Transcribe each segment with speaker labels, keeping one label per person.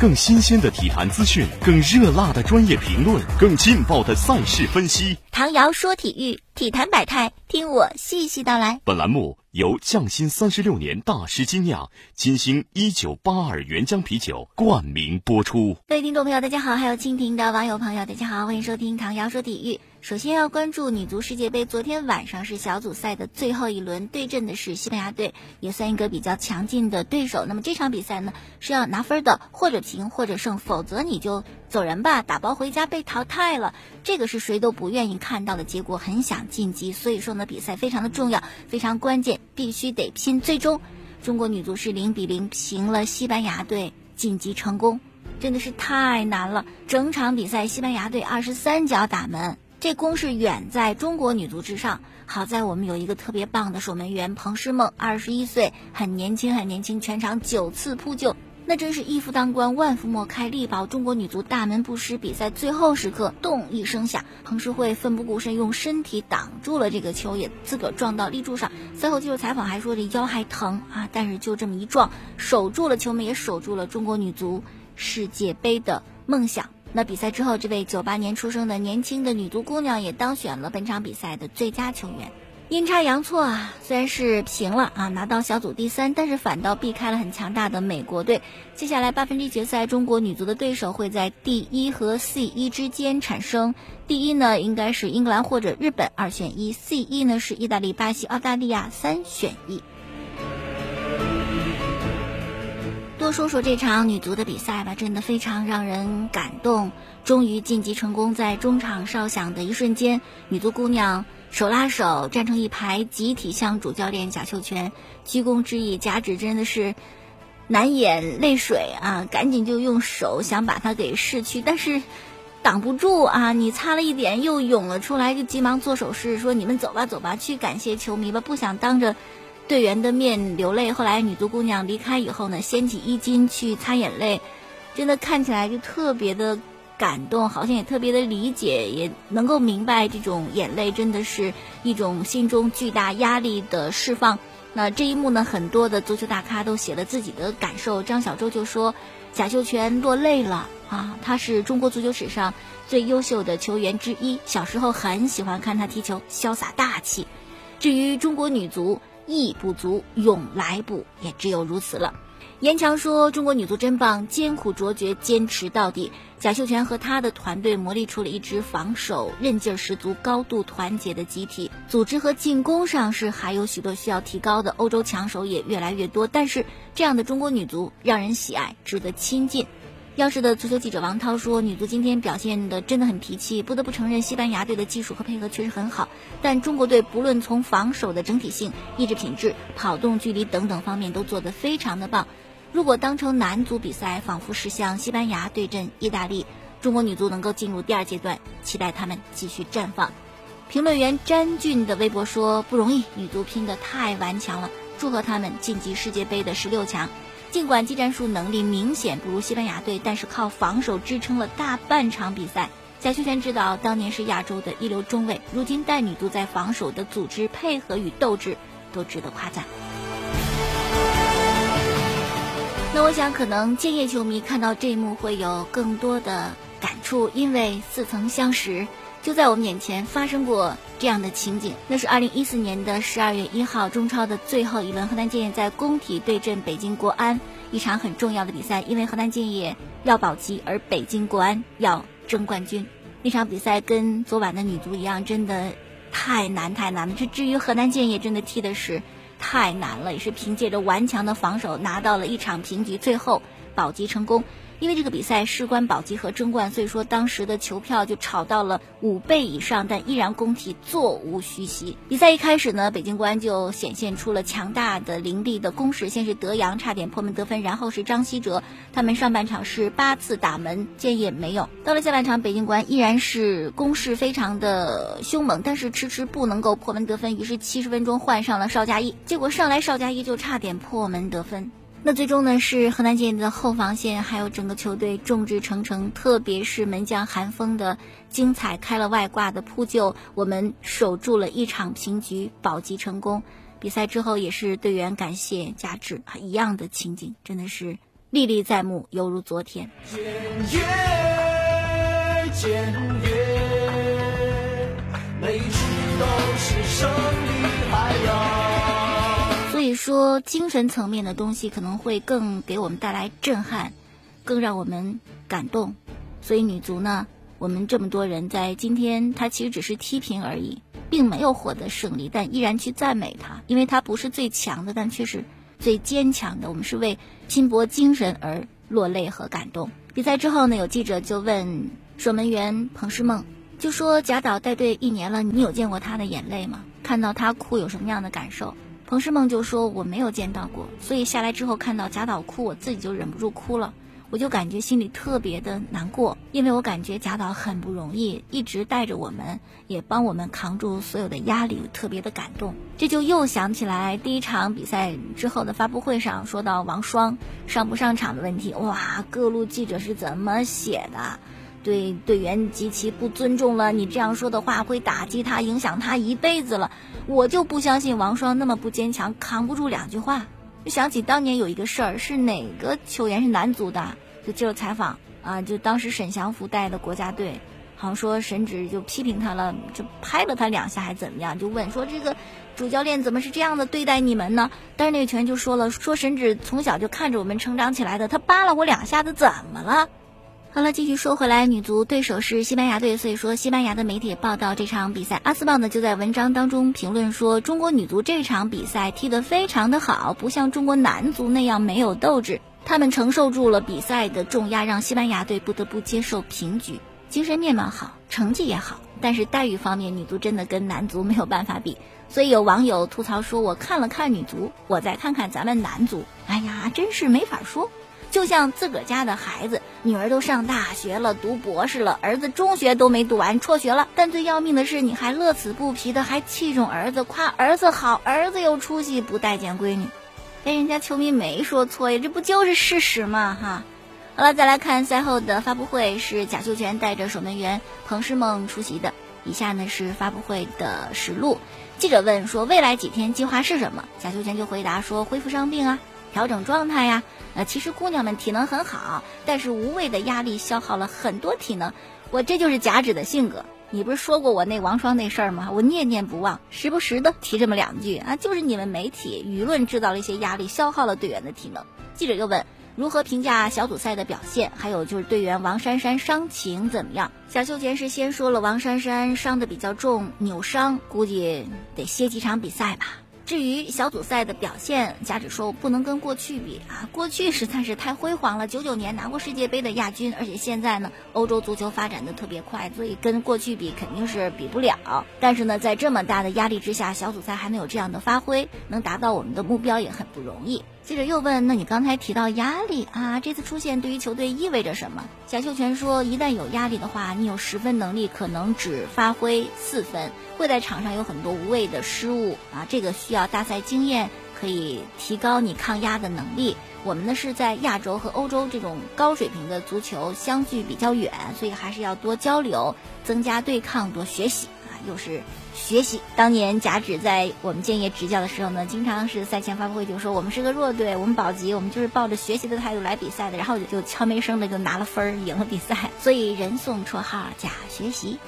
Speaker 1: 更新鲜的体坛资讯，更热辣的专业评论，更劲爆的赛事分析。
Speaker 2: 唐瑶说体育，体坛百态，听我细细道来。
Speaker 1: 本栏目由匠心三十六年大师精酿金星一九八二原浆啤酒冠名播出。
Speaker 2: 各位听众朋友，大家好；还有蜻蜓的网友朋友，大家好，欢迎收听唐瑶说体育。首先要关注女足世界杯，昨天晚上是小组赛的最后一轮，对阵的是西班牙队，也算一个比较强劲的对手。那么这场比赛呢是要拿分的，或者平或者胜，否则你就走人吧，打包回家被淘汰了。这个是谁都不愿意看到的结果，很想晋级。所以说呢，比赛非常的重要，非常关键，必须得拼。最终，中国女足是零比零平了西班牙队，晋级成功，真的是太难了。整场比赛，西班牙队二十三脚打门。这攻势远在中国女足之上。好在我们有一个特别棒的守门员彭诗梦，二十一岁，很年轻，很年轻，全场九次扑救，那真是一夫当关，万夫莫开，力保中国女足大门不失。比赛最后时刻，咚一声响，彭诗慧奋不顾身，用身体挡住了这个球，也自个儿撞到立柱上。赛后接受采访还说这腰还疼啊，但是就这么一撞，守住了球门，也守住了中国女足世界杯的梦想。那比赛之后，这位九八年出生的年轻的女足姑娘也当选了本场比赛的最佳球员。阴差阳错啊，虽然是平了啊，拿到小组第三，但是反倒避开了很强大的美国队。接下来八分之一决赛，中国女足的对手会在 D 一和 C 一之间产生。第一呢，应该是英格兰或者日本，二选一；C 一呢是意大利、巴西、澳大利亚，三选一。说说这场女足的比赛吧，真的非常让人感动。终于晋级成功，在中场哨响的一瞬间，女足姑娘手拉手站成一排，集体向主教练贾秀全鞠躬致意。贾指真的是难掩泪水啊，赶紧就用手想把她给拭去，但是挡不住啊！你擦了一点，又涌了出来，就急忙做手势说：“你们走吧，走吧，去感谢球迷吧，不想当着。”队员的面流泪，后来女足姑娘离开以后呢，掀起衣襟去擦眼泪，真的看起来就特别的感动，好像也特别的理解，也能够明白这种眼泪真的是一种心中巨大压力的释放。那这一幕呢，很多的足球大咖都写了自己的感受。张小舟就说：“贾秀全落泪了啊，他是中国足球史上最优秀的球员之一，小时候很喜欢看他踢球，潇洒大气。至于中国女足。”意不足，勇来补，也只有如此了。严强说：“中国女足真棒，艰苦卓绝，坚持到底。”贾秀全和他的团队磨砺出了一支防守韧劲十足、高度团结的集体。组织和进攻上是还有许多需要提高的，欧洲强手也越来越多。但是这样的中国女足让人喜爱，值得亲近。央视的足球记者王涛说：“女足今天表现的真的很脾气，不得不承认西班牙队的技术和配合确实很好，但中国队不论从防守的整体性、意志品质、跑动距离等等方面都做得非常的棒。如果当成男足比赛，仿佛是像西班牙对阵意大利，中国女足能够进入第二阶段，期待他们继续绽放。”评论员詹俊的微博说：“不容易，女足拼得太顽强了，祝贺他们晋级世界杯的十六强。”尽管技战术能力明显不如西班牙队，但是靠防守支撑了大半场比赛。贾秀全指导当年是亚洲的一流中卫，如今带女足在防守的组织、配合与斗志都值得夸赞。那我想，可能建业球迷看到这一幕会有更多的感触，因为似曾相识。就在我们眼前发生过这样的情景，那是二零一四年的十二月一号，中超的最后一轮，河南建业在工体对阵北京国安，一场很重要的比赛，因为河南建业要保级，而北京国安要争冠军。那场比赛跟昨晚的女足一样，真的太难太难了。这至于河南建业，真的踢的是太难了，也是凭借着顽强的防守拿到了一场平局，最后保级成功。因为这个比赛事关保级和争冠，所以说当时的球票就炒到了五倍以上，但依然工体座无虚席。比赛一开始呢，北京国安就显现出了强大的凌厉的攻势，先是德阳差点破门得分，然后是张稀哲，他们上半场是八次打门，建业没有。到了下半场，北京国安依然是攻势非常的凶猛，但是迟迟不能够破门得分，于是七十分钟换上了邵佳一，结果上来邵佳一就差点破门得分。那最终呢，是河南建业的后防线还有整个球队众志成城，特别是门将韩风的精彩开了外挂的扑救，我们守住了一场平局，保级成功。比赛之后也是队员感谢加治，一样的情景，真的是历历在目，犹如昨天。渐越渐越，每次都是胜利海洋。说，精神层面的东西可能会更给我们带来震撼，更让我们感动。所以女足呢，我们这么多人在今天，她其实只是踢平而已。并没有获得胜利，但依然去赞美她，因为她不是最强的，但却是最坚强的。我们是为拼搏精神而落泪和感动。比赛之后呢，有记者就问守门员彭诗梦，就说贾导带队一年了，你有见过他的眼泪吗？看到他哭有什么样的感受？彭诗梦就说我没有见到过，所以下来之后看到贾导哭，我自己就忍不住哭了。我就感觉心里特别的难过，因为我感觉贾导很不容易，一直带着我们，也帮我们扛住所有的压力，特别的感动。这就又想起来第一场比赛之后的发布会上说到王霜上不上场的问题，哇，各路记者是怎么写的？对队员极其不尊重了，你这样说的话会打击他，影响他一辈子了。我就不相信王霜那么不坚强，扛不住两句话。就想起当年有一个事儿，是哪个球员是男足的，就接受采访啊，就当时沈祥福带的国家队，好像说沈指就批评他了，就拍了他两下还怎么样，就问说这个主教练怎么是这样的对待你们呢？但是那个球员就说了，说沈指从小就看着我们成长起来的，他扒拉我两下子怎么了？好了，继续说回来，女足对手是西班牙队，所以说西班牙的媒体报道这场比赛，阿斯报呢就在文章当中评论说，中国女足这场比赛踢得非常的好，不像中国男足那样没有斗志，他们承受住了比赛的重压，让西班牙队不得不接受平局。精神面貌好，成绩也好，但是待遇方面，女足真的跟男足没有办法比。所以有网友吐槽说，我看了看女足，我再看看咱们男足，哎呀，真是没法说。就像自个儿家的孩子，女儿都上大学了，读博士了，儿子中学都没读完，辍学了。但最要命的是，你还乐此不疲的，还器重儿子，夸儿子好，儿子有出息，不待见闺女。哎，人家球迷没说错呀，这不就是事实吗？哈，好了，再来看赛后的发布会，是贾秀全带着守门员彭诗梦出席的。以下呢是发布会的实录。记者问说，未来几天计划是什么？贾秀全就回答说，恢复伤病啊。调整状态呀，呃，其实姑娘们体能很好，但是无谓的压力消耗了很多体能。我这就是假指的性格。你不是说过我那王双那事儿吗？我念念不忘，时不时的提这么两句啊，就是你们媒体舆论制造了一些压力，消耗了队员的体能。记者又问如何评价小组赛的表现，还有就是队员王珊珊伤情怎么样？小秀全是先说了王珊珊伤的比较重，扭伤，估计得歇几场比赛吧。至于小组赛的表现，贾指说不能跟过去比啊，过去实在是太辉煌了，九九年拿过世界杯的亚军，而且现在呢，欧洲足球发展的特别快，所以跟过去比肯定是比不了。但是呢，在这么大的压力之下，小组赛还能有这样的发挥，能达到我们的目标也很不容易。记者又问：“那你刚才提到压力啊，这次出现对于球队意味着什么？”贾秀全说：“一旦有压力的话，你有十分能力，可能只发挥四分，会在场上有很多无谓的失误啊。这个需要大赛经验，可以提高你抗压的能力。我们呢是在亚洲和欧洲这种高水平的足球相距比较远，所以还是要多交流，增加对抗，多学习，又是。”学习当年贾指在我们建业执教的时候呢，经常是赛前发布会就说我们是个弱队，我们保级，我们就是抱着学习的态度来比赛的，然后就悄没声的就拿了分儿，赢了比赛，所以人送绰号贾学习。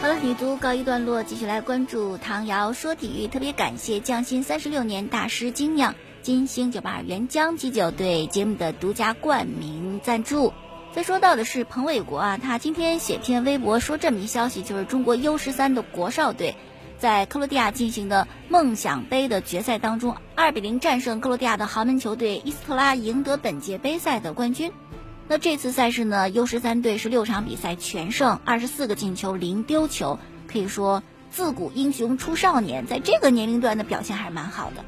Speaker 2: 好了，女足告一段落，继续来关注唐瑶说体育，特别感谢匠心三十六年大师精酿金星九八二原浆基酒对节目的独家冠名赞助。再说到的是彭伟国啊，他今天写篇微博说这么一消息，就是中国 U 十三的国少队，在克罗地亚进行的梦想杯的决赛当中，二比零战胜克罗地亚的豪门球队伊斯特拉，赢得本届杯赛的冠军。那这次赛事呢，U 十三队是六场比赛全胜，二十四个进球，零丢球，可以说自古英雄出少年，在这个年龄段的表现还是蛮好的。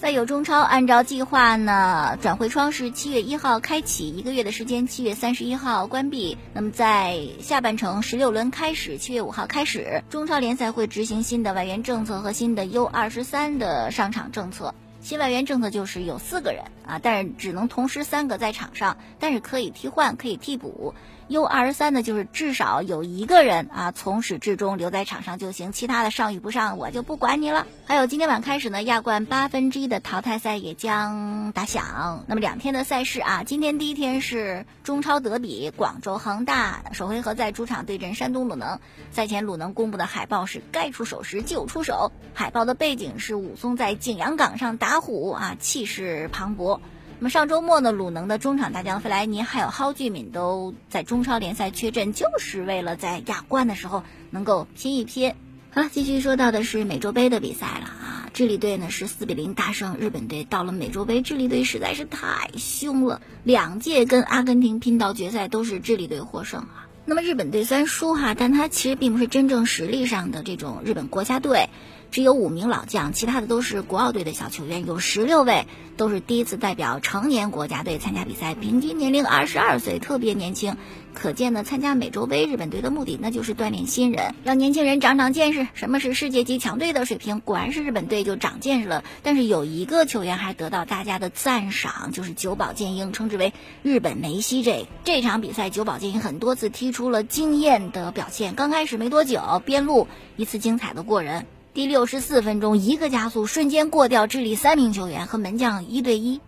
Speaker 2: 再有中超，按照计划呢，转会窗是七月一号开启，一个月的时间，七月三十一号关闭。那么在下半程十六轮开始，七月五号开始，中超联赛会执行新的外援政策和新的 U 二十三的上场政策。新外援政策就是有四个人啊，但是只能同时三个在场上，但是可以替换，可以替补。U 二十三呢，就是至少有一个人啊，从始至终留在场上就行，其他的上与不上我就不管你了。还有今天晚开始呢，亚冠八分之一的淘汰赛也将打响。那么两天的赛事啊，今天第一天是中超德比，广州恒大首回合在主场对阵山东鲁能。赛前鲁能公布的海报是该出手时就出手，海报的背景是武松在景阳冈上打虎啊，气势磅礴。那么上周末呢，鲁能的中场大将费莱尼还有蒿俊闵都在中超联赛缺阵，就是为了在亚冠的时候能够拼一拼。好了，继续说到的是美洲杯的比赛了啊！智利队呢是四比零大胜日本队。到了美洲杯，智利队实在是太凶了，两届跟阿根廷拼到决赛都是智利队获胜啊。那么日本队虽然输哈，但他其实并不是真正实力上的这种日本国家队。只有五名老将，其他的都是国奥队的小球员，有十六位都是第一次代表成年国家队参加比赛，平均年龄二十二岁，特别年轻。可见呢，参加美洲杯日本队的目的那就是锻炼新人，让年轻人长长见识，什么是世界级强队的水平。果然是日本队就长见识了。但是有一个球员还得到大家的赞赏，就是久保建英，称之为日本梅西。这这场比赛，久保建英很多次踢出了惊艳的表现。刚开始没多久，边路一次精彩的过人。第六十四分钟，一个加速，瞬间过掉智利三名球员和门将一对一，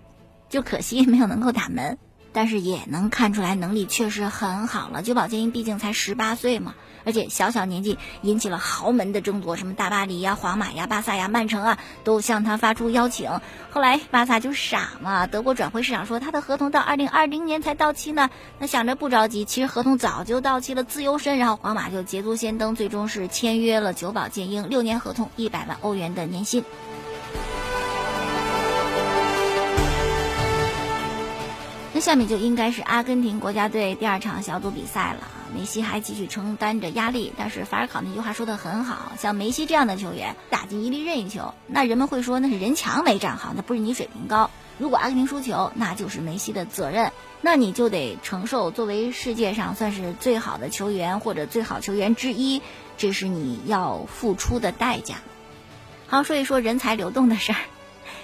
Speaker 2: 就可惜没有能够打门。但是也能看出来能力确实很好了。久保建英毕竟才十八岁嘛，而且小小年纪引起了豪门的争夺，什么大巴黎呀、皇马呀、巴萨呀、曼城啊，都向他发出邀请。后来巴萨就傻嘛，德国转会市场说他的合同到二零二零年才到期呢，那想着不着急，其实合同早就到期了，自由身。然后皇马就捷足先登，最终是签约了久保建英，六年合同，一百万欧元的年薪。下面就应该是阿根廷国家队第二场小组比赛了梅西还继续承担着压力，但是法尔考那句话说的很好，像梅西这样的球员打进一粒任意球，那人们会说那是人墙没站好，那不是你水平高。如果阿根廷输球，那就是梅西的责任，那你就得承受作为世界上算是最好的球员或者最好球员之一，这是你要付出的代价。好，说一说人才流动的事儿，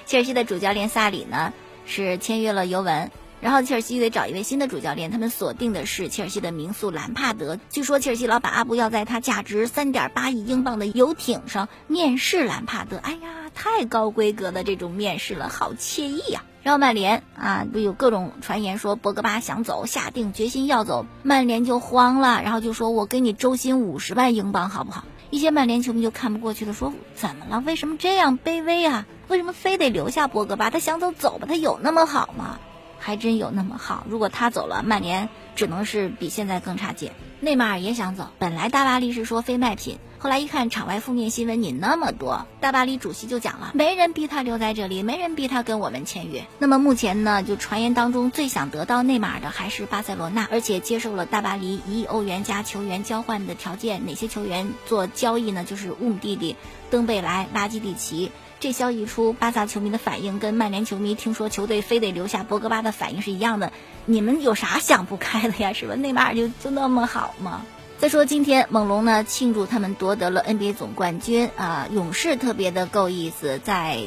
Speaker 2: 切尔西的主教练萨里呢是签约了尤文。然后切尔西得找一位新的主教练，他们锁定的是切尔西的名宿兰帕德。据说切尔西老板阿布要在他价值三点八亿英镑的游艇上面试兰帕德。哎呀，太高规格的这种面试了，好惬意呀！然后曼联啊，不有各种传言说博格巴想走，下定决心要走，曼联就慌了，然后就说我给你周薪五十万英镑好不好？一些曼联球迷就看不过去了，说怎么了？为什么这样卑微啊？为什么非得留下博格巴？他想走走吧，他有那么好吗？还真有那么好，如果他走了，曼联只能是比现在更差劲。内马尔也想走，本来大巴黎是说非卖品，后来一看场外负面新闻，你那么多，大巴黎主席就讲了，没人逼他留在这里，没人逼他跟我们签约。那么目前呢，就传言当中最想得到内马尔的还是巴塞罗那，而且接受了大巴黎一亿欧元加球员交换的条件。哪些球员做交易呢？就是乌姆蒂蒂、登贝莱、拉基蒂奇。这消息一出，巴萨球迷的反应跟曼联球迷听说球队非得留下博格巴的反应是一样的。你们有啥想不开的呀？是吧？内马尔就就那么好吗？再说今天猛龙呢庆祝他们夺得了 NBA 总冠军啊，勇士特别的够意思，在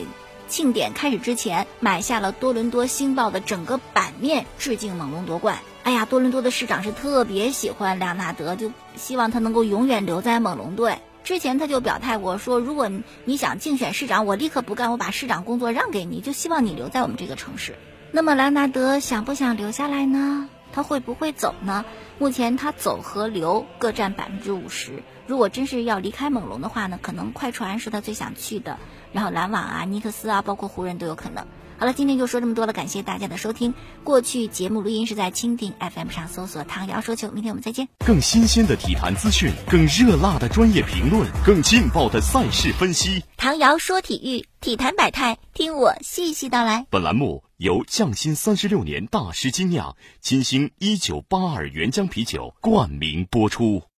Speaker 2: 庆典开始之前买下了多伦多星报的整个版面，致敬猛龙夺冠。哎呀，多伦多的市长是特别喜欢莱昂纳德，就希望他能够永远留在猛龙队。之前他就表态过，说如果你想竞选市长，我立刻不干，我把市长工作让给你，就希望你留在我们这个城市。那么莱纳德想不想留下来呢？他会不会走呢？目前他走和留各占百分之五十。如果真是要离开猛龙的话呢，可能快船是他最想去的，然后篮网啊、尼克斯啊，包括湖人都有可能。好了，今天就说这么多了，感谢大家的收听。过去节目录音是在蜻蜓 FM 上搜索“唐瑶说球”，明天我们再见。
Speaker 1: 更新鲜的体坛资讯，更热辣的专业评论，更劲爆的赛事分析。
Speaker 2: 唐瑶说体育，体坛百态，听我细细道来。
Speaker 1: 本栏目由匠心三十六年大师精酿金星一九八二原浆啤酒冠名播出。